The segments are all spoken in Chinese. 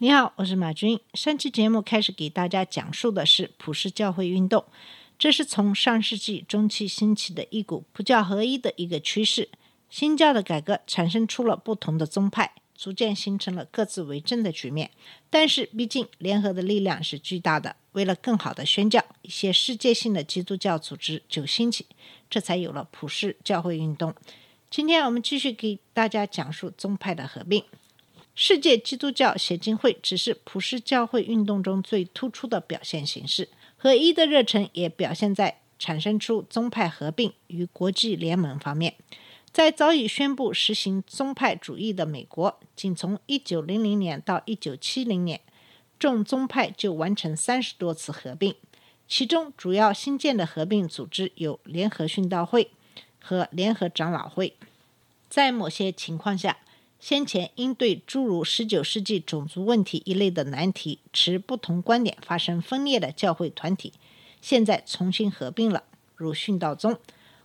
你好，我是马军。上期节目开始给大家讲述的是普世教会运动，这是从上世纪中期兴起的一股不教合一的一个趋势。新教的改革产生出了不同的宗派，逐渐形成了各自为政的局面。但是，毕竟联合的力量是巨大的。为了更好的宣教，一些世界性的基督教组织就兴起，这才有了普世教会运动。今天我们继续给大家讲述宗派的合并。世界基督教协进会只是普世教会运动中最突出的表现形式，合一的热忱也表现在产生出宗派合并与国际联盟方面。在早已宣布实行宗派主义的美国，仅从1900年到1970年，众宗派就完成三十多次合并，其中主要新建的合并组织有联合殉道会和联合长老会。在某些情况下，先前因对诸如19世纪种族问题一类的难题持不同观点发生分裂的教会团体，现在重新合并了，如殉道宗；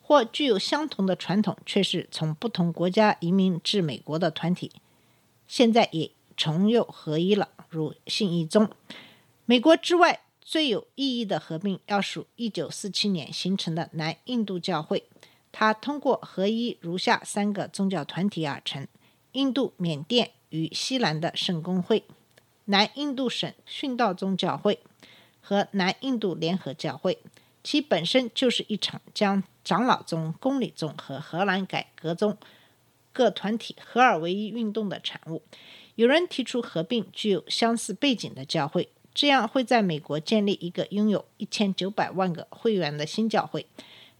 或具有相同的传统却是从不同国家移民至美国的团体，现在也重又合一了，如信义宗。美国之外最有意义的合并，要数1947年形成的南印度教会，它通过合一如下三个宗教团体而成。印度、缅甸与西兰的圣公会、南印度省殉道宗教会和南印度联合教会，其本身就是一场将长老宗、公理宗和荷兰改革宗各团体合二为一运动的产物。有人提出合并具有相似背景的教会，这样会在美国建立一个拥有一千九百万个会员的新教会。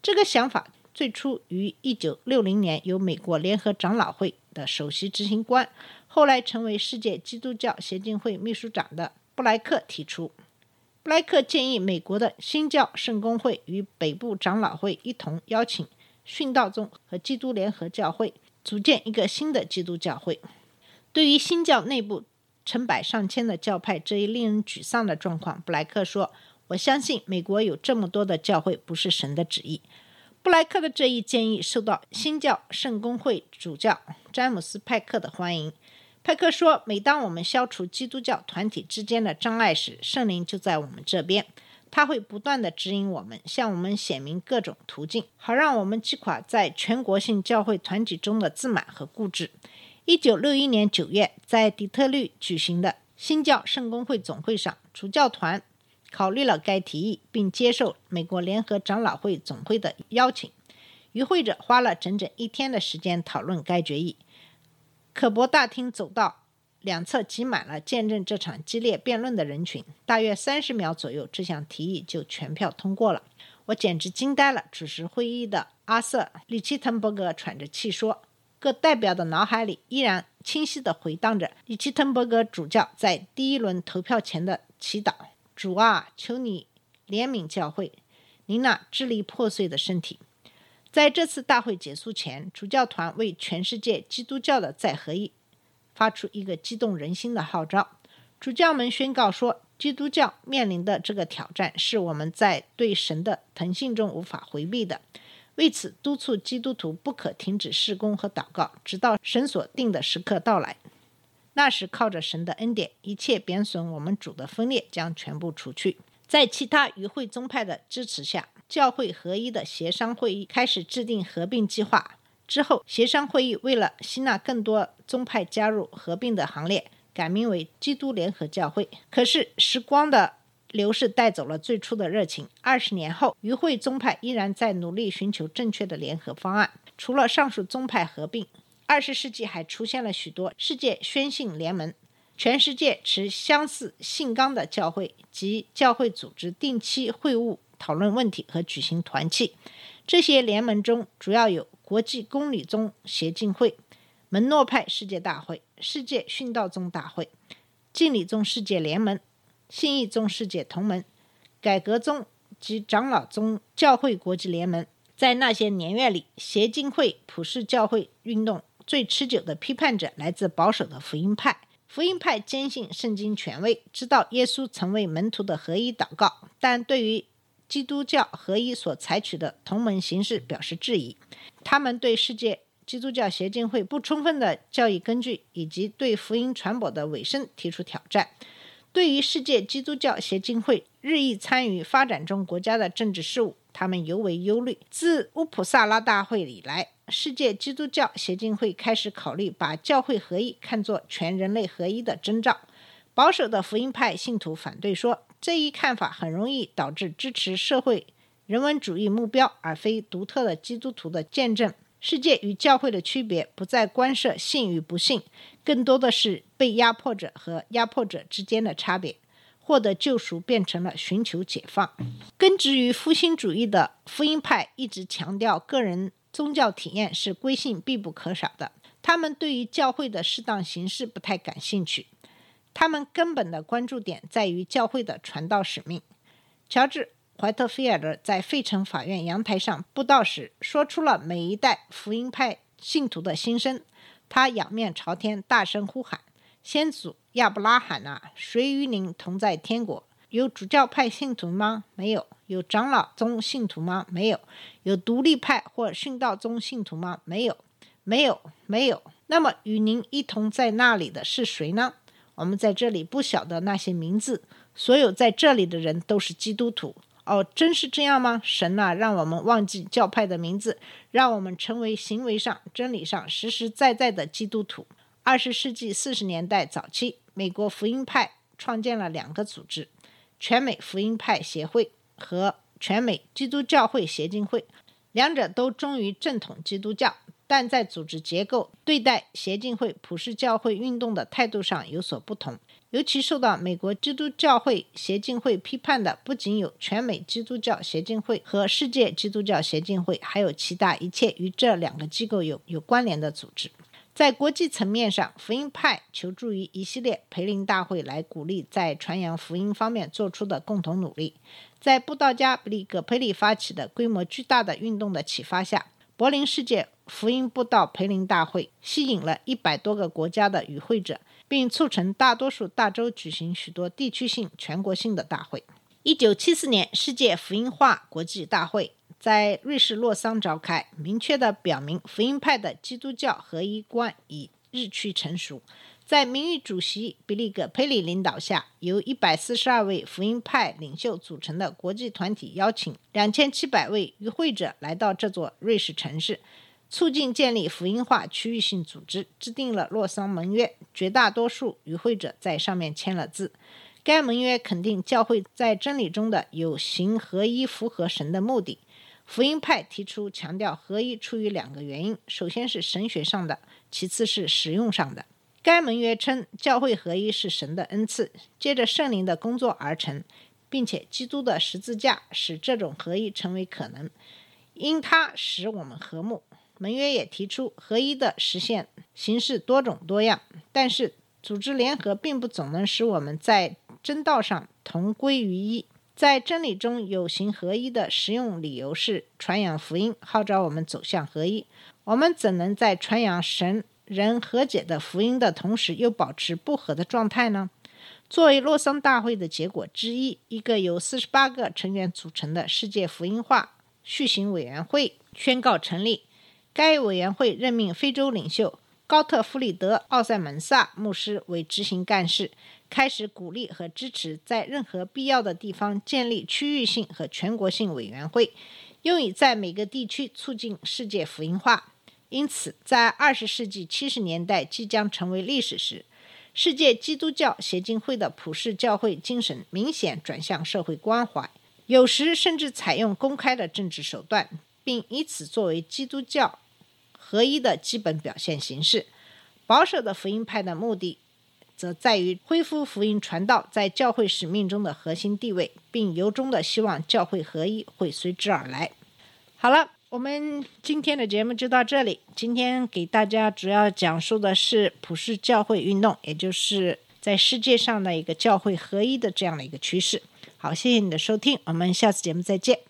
这个想法最初于一九六零年由美国联合长老会的首席执行官，后来成为世界基督教协进会秘书长的布莱克提出。布莱克建议美国的新教圣公会与北部长老会一同邀请殉道宗和基督联合教会，组建一个新的基督教会。对于新教内部成百上千的教派这一令人沮丧的状况，布莱克说：“我相信美国有这么多的教会不是神的旨意。”布莱克的这一建议受到新教圣公会主教詹姆斯·派克的欢迎。派克说：“每当我们消除基督教团体之间的障碍时，圣灵就在我们这边，他会不断的指引我们，向我们显明各种途径，好让我们击垮在全国性教会团体中的自满和固执。”一九六一年九月，在底特律举行的新教圣公会总会上，主教团。考虑了该提议，并接受美国联合长老会总会的邀请。与会者花了整整一天的时间讨论该决议。可伯大厅走道两侧挤满了见证这场激烈辩论的人群。大约三十秒左右，这项提议就全票通过了。我简直惊呆了！主持会议的阿瑟·里奇滕伯格喘着气说：“各代表的脑海里依然清晰地回荡着里奇滕伯格主教在第一轮投票前的祈祷。”主啊，求你怜悯教会，你那支离破碎的身体。在这次大会结束前，主教团为全世界基督教的再合一发出一个激动人心的号召。主教们宣告说，基督教面临的这个挑战是我们在对神的腾信中无法回避的。为此，督促基督徒不可停止事工和祷告，直到神所定的时刻到来。那时，靠着神的恩典，一切贬损我们主的分裂将全部除去。在其他与会宗派的支持下，教会合一的协商会议开始制定合并计划。之后，协商会议为了吸纳更多宗派加入合并的行列，改名为基督联合教会。可是，时光的流逝带走了最初的热情。二十年后，与会宗派依然在努力寻求正确的联合方案。除了上述宗派合并，二十世纪还出现了许多世界宣信联盟，全世界持相似信纲的教会及教会组织定期会晤、讨论问题和举行团契。这些联盟中主要有国际公理宗协进会、门诺派世界大会、世界殉道宗大会、敬礼宗世界联盟、信义宗世界同盟、改革宗及长老宗教会国际联盟。在那些年月里，协进会、普世教会运动最持久的批判者来自保守的福音派。福音派坚信圣经权威，知道耶稣曾为门徒的合一祷告，但对于基督教合一所采取的同盟形式表示质疑。他们对世界基督教协进会不充分的教义根据以及对福音传播的尾声提出挑战。对于世界基督教协进会日益参与发展中国家的政治事务，他们尤为忧虑。自乌普萨拉大会以来，世界基督教协进会开始考虑把教会合一看作全人类合一的征兆。保守的福音派信徒反对说，这一看法很容易导致支持社会人文主义目标而非独特的基督徒的见证。世界与教会的区别不再关涉信与不信，更多的是被压迫者和压迫者之间的差别。获得救赎变成了寻求解放。根植于复兴主义的福音派一直强调个人宗教体验是归信必不可少的。他们对于教会的适当形式不太感兴趣。他们根本的关注点在于教会的传道使命。乔治·怀特菲尔德在费城法院阳台上布道时，说出了每一代福音派信徒的心声。他仰面朝天，大声呼喊。先祖亚伯拉罕呐，谁与您同在天国？有主教派信徒吗？没有。有长老宗信徒吗？没有。有独立派或殉道宗信徒吗？没有。没有，没有。那么与您一同在那里的是谁呢？我们在这里不晓得那些名字。所有在这里的人都是基督徒。哦，真是这样吗？神呐，让我们忘记教派的名字，让我们成为行为上、真理上实实在在的基督徒。二十世纪四十年代早期，美国福音派创建了两个组织：全美福音派协会和全美基督教会协进会。两者都忠于正统基督教，但在组织结构、对待协进会、普世教会运动的态度上有所不同。尤其受到美国基督教会协进会批判的，不仅有全美基督教协进会和世界基督教协进会，还有其他一切与这两个机构有有关联的组织。在国际层面上，福音派求助于一系列培灵大会来鼓励在传扬福音方面做出的共同努力。在布道家比利·葛培里发起的规模巨大的运动的启发下，柏林世界福音布道培灵大会吸引了一百多个国家的与会者，并促成大多数大洲举行许多地区性、全国性的大会。一九七四年，世界福音化国际大会。在瑞士洛桑召开，明确地表明福音派的基督教合一观已日趋成熟。在名誉主席比利·葛佩里领导下，由一百四十二位福音派领袖组成的国际团体邀请两千七百位与会者来到这座瑞士城市，促进建立福音化区域性组织，制定了洛桑盟约。绝大多数与会者在上面签了字。该盟约肯定教会在真理中的有形合一，符合神的目的。福音派提出强调合一出于两个原因：首先是神学上的，其次是实用上的。该盟约称，教会合一是神的恩赐，接着圣灵的工作而成，并且基督的十字架使这种合一成为可能，因它使我们和睦。盟约也提出，合一的实现形式多种多样，但是组织联合并不总能使我们在真道上同归于一。在真理中有形合一的实用理由是传扬福音，号召我们走向合一。我们怎能在传扬神人和解的福音的同时，又保持不和的状态呢？作为洛桑大会的结果之一，一个由四十八个成员组成的世界福音化续行委员会宣告成立。该委员会任命非洲领袖高特弗里德·奥塞门萨牧师为执行干事。开始鼓励和支持在任何必要的地方建立区域性和全国性委员会，用以在每个地区促进世界福音化。因此，在二十世纪七十年代即将成为历史时，世界基督教协进会的普世教会精神明显转向社会关怀，有时甚至采用公开的政治手段，并以此作为基督教合一的基本表现形式。保守的福音派的目的。则在于恢复福音传道在教会使命中的核心地位，并由衷的希望教会合一会随之而来。好了，我们今天的节目就到这里。今天给大家主要讲述的是普世教会运动，也就是在世界上的一个教会合一的这样的一个趋势。好，谢谢你的收听，我们下次节目再见。